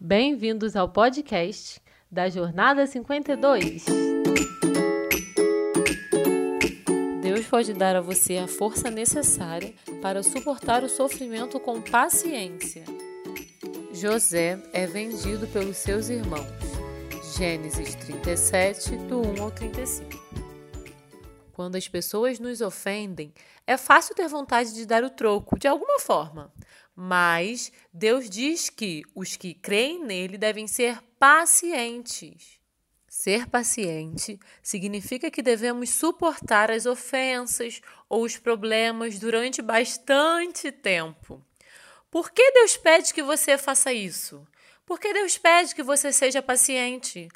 Bem-vindos ao podcast da Jornada 52. Deus pode dar a você a força necessária para suportar o sofrimento com paciência. José é vendido pelos seus irmãos. Gênesis 37, do 1 ao 35. Quando as pessoas nos ofendem, é fácil ter vontade de dar o troco, de alguma forma. Mas Deus diz que os que creem nele devem ser pacientes. Ser paciente significa que devemos suportar as ofensas ou os problemas durante bastante tempo. Por que Deus pede que você faça isso? Por que Deus pede que você seja paciente?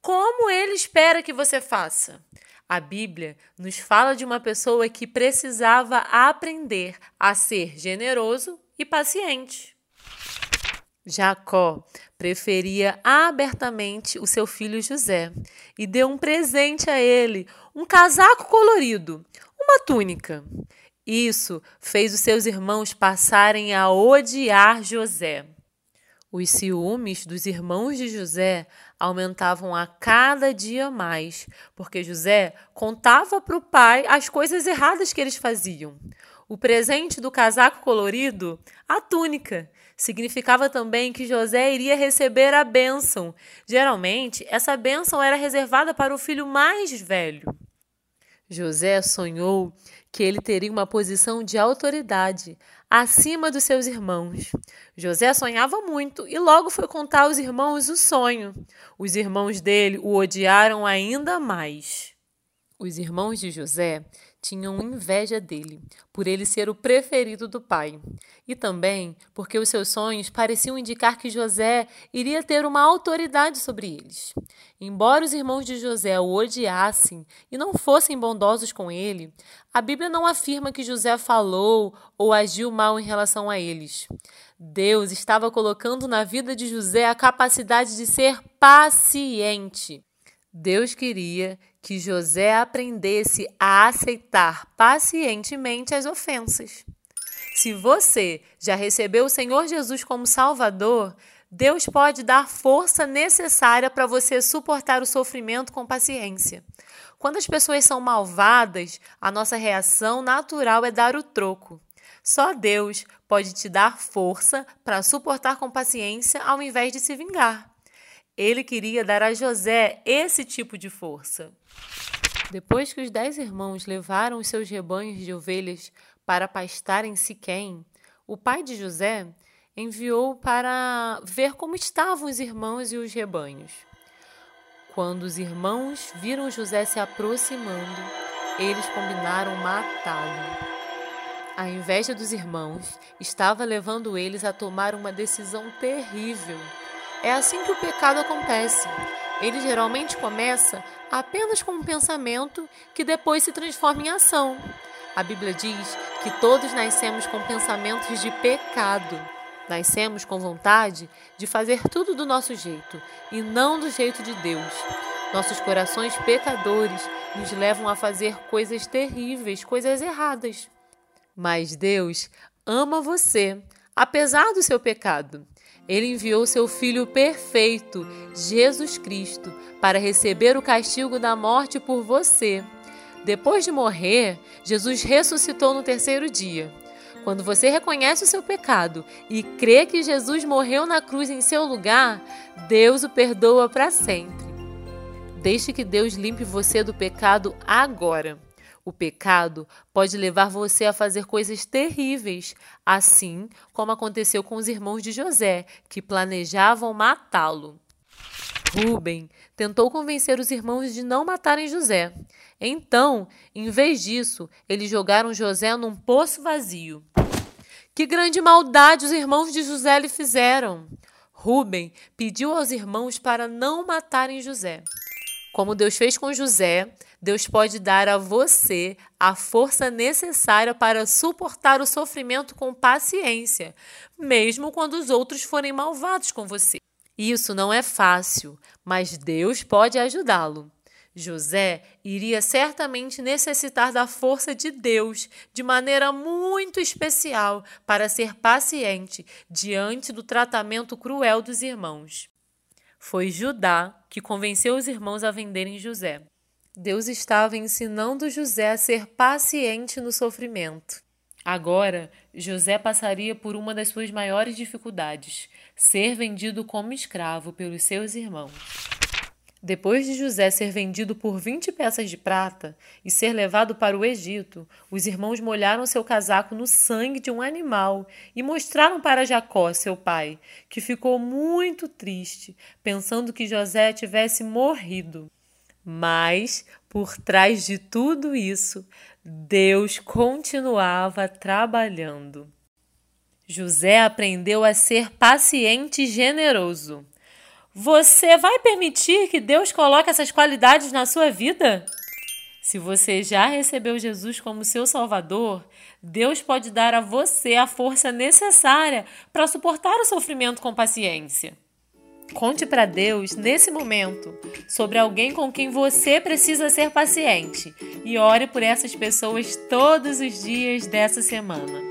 Como Ele espera que você faça? A Bíblia nos fala de uma pessoa que precisava aprender a ser generoso e paciente. Jacó preferia abertamente o seu filho José e deu um presente a ele, um casaco colorido, uma túnica. Isso fez os seus irmãos passarem a odiar José. Os ciúmes dos irmãos de José aumentavam a cada dia mais, porque José contava para o pai as coisas erradas que eles faziam. O presente do casaco colorido, a túnica, significava também que José iria receber a bênção. Geralmente, essa bênção era reservada para o filho mais velho. José sonhou que ele teria uma posição de autoridade acima dos seus irmãos. José sonhava muito e logo foi contar aos irmãos o sonho. Os irmãos dele o odiaram ainda mais. Os irmãos de José tinham inveja dele, por ele ser o preferido do pai, e também porque os seus sonhos pareciam indicar que José iria ter uma autoridade sobre eles. Embora os irmãos de José o odiassem e não fossem bondosos com ele, a Bíblia não afirma que José falou ou agiu mal em relação a eles. Deus estava colocando na vida de José a capacidade de ser paciente. Deus queria que José aprendesse a aceitar pacientemente as ofensas. Se você já recebeu o Senhor Jesus como Salvador, Deus pode dar força necessária para você suportar o sofrimento com paciência. Quando as pessoas são malvadas, a nossa reação natural é dar o troco. Só Deus pode te dar força para suportar com paciência ao invés de se vingar. Ele queria dar a José esse tipo de força. Depois que os dez irmãos levaram os seus rebanhos de ovelhas para pastar em Siquém, o pai de José enviou para ver como estavam os irmãos e os rebanhos. Quando os irmãos viram José se aproximando, eles combinaram matá-lo. A inveja dos irmãos estava levando eles a tomar uma decisão terrível é assim que o pecado acontece. Ele geralmente começa apenas com um pensamento que depois se transforma em ação. A Bíblia diz que todos nascemos com pensamentos de pecado. Nascemos com vontade de fazer tudo do nosso jeito e não do jeito de Deus. Nossos corações pecadores nos levam a fazer coisas terríveis, coisas erradas. Mas Deus ama você, apesar do seu pecado. Ele enviou seu Filho perfeito, Jesus Cristo, para receber o castigo da morte por você. Depois de morrer, Jesus ressuscitou no terceiro dia. Quando você reconhece o seu pecado e crê que Jesus morreu na cruz em seu lugar, Deus o perdoa para sempre. Deixe que Deus limpe você do pecado agora. O pecado pode levar você a fazer coisas terríveis, assim como aconteceu com os irmãos de José, que planejavam matá-lo. Rubem tentou convencer os irmãos de não matarem José. Então, em vez disso, eles jogaram José num poço vazio. Que grande maldade os irmãos de José lhe fizeram! Rubem pediu aos irmãos para não matarem José. Como Deus fez com José, Deus pode dar a você a força necessária para suportar o sofrimento com paciência, mesmo quando os outros forem malvados com você. Isso não é fácil, mas Deus pode ajudá-lo. José iria certamente necessitar da força de Deus de maneira muito especial para ser paciente diante do tratamento cruel dos irmãos. Foi Judá que convenceu os irmãos a venderem José. Deus estava ensinando José a ser paciente no sofrimento. Agora, José passaria por uma das suas maiores dificuldades: ser vendido como escravo pelos seus irmãos. Depois de José ser vendido por 20 peças de prata e ser levado para o Egito, os irmãos molharam seu casaco no sangue de um animal e mostraram para Jacó, seu pai, que ficou muito triste, pensando que José tivesse morrido. Mas, por trás de tudo isso, Deus continuava trabalhando. José aprendeu a ser paciente e generoso. Você vai permitir que Deus coloque essas qualidades na sua vida? Se você já recebeu Jesus como seu Salvador, Deus pode dar a você a força necessária para suportar o sofrimento com paciência. Conte para Deus, nesse momento, sobre alguém com quem você precisa ser paciente e ore por essas pessoas todos os dias dessa semana.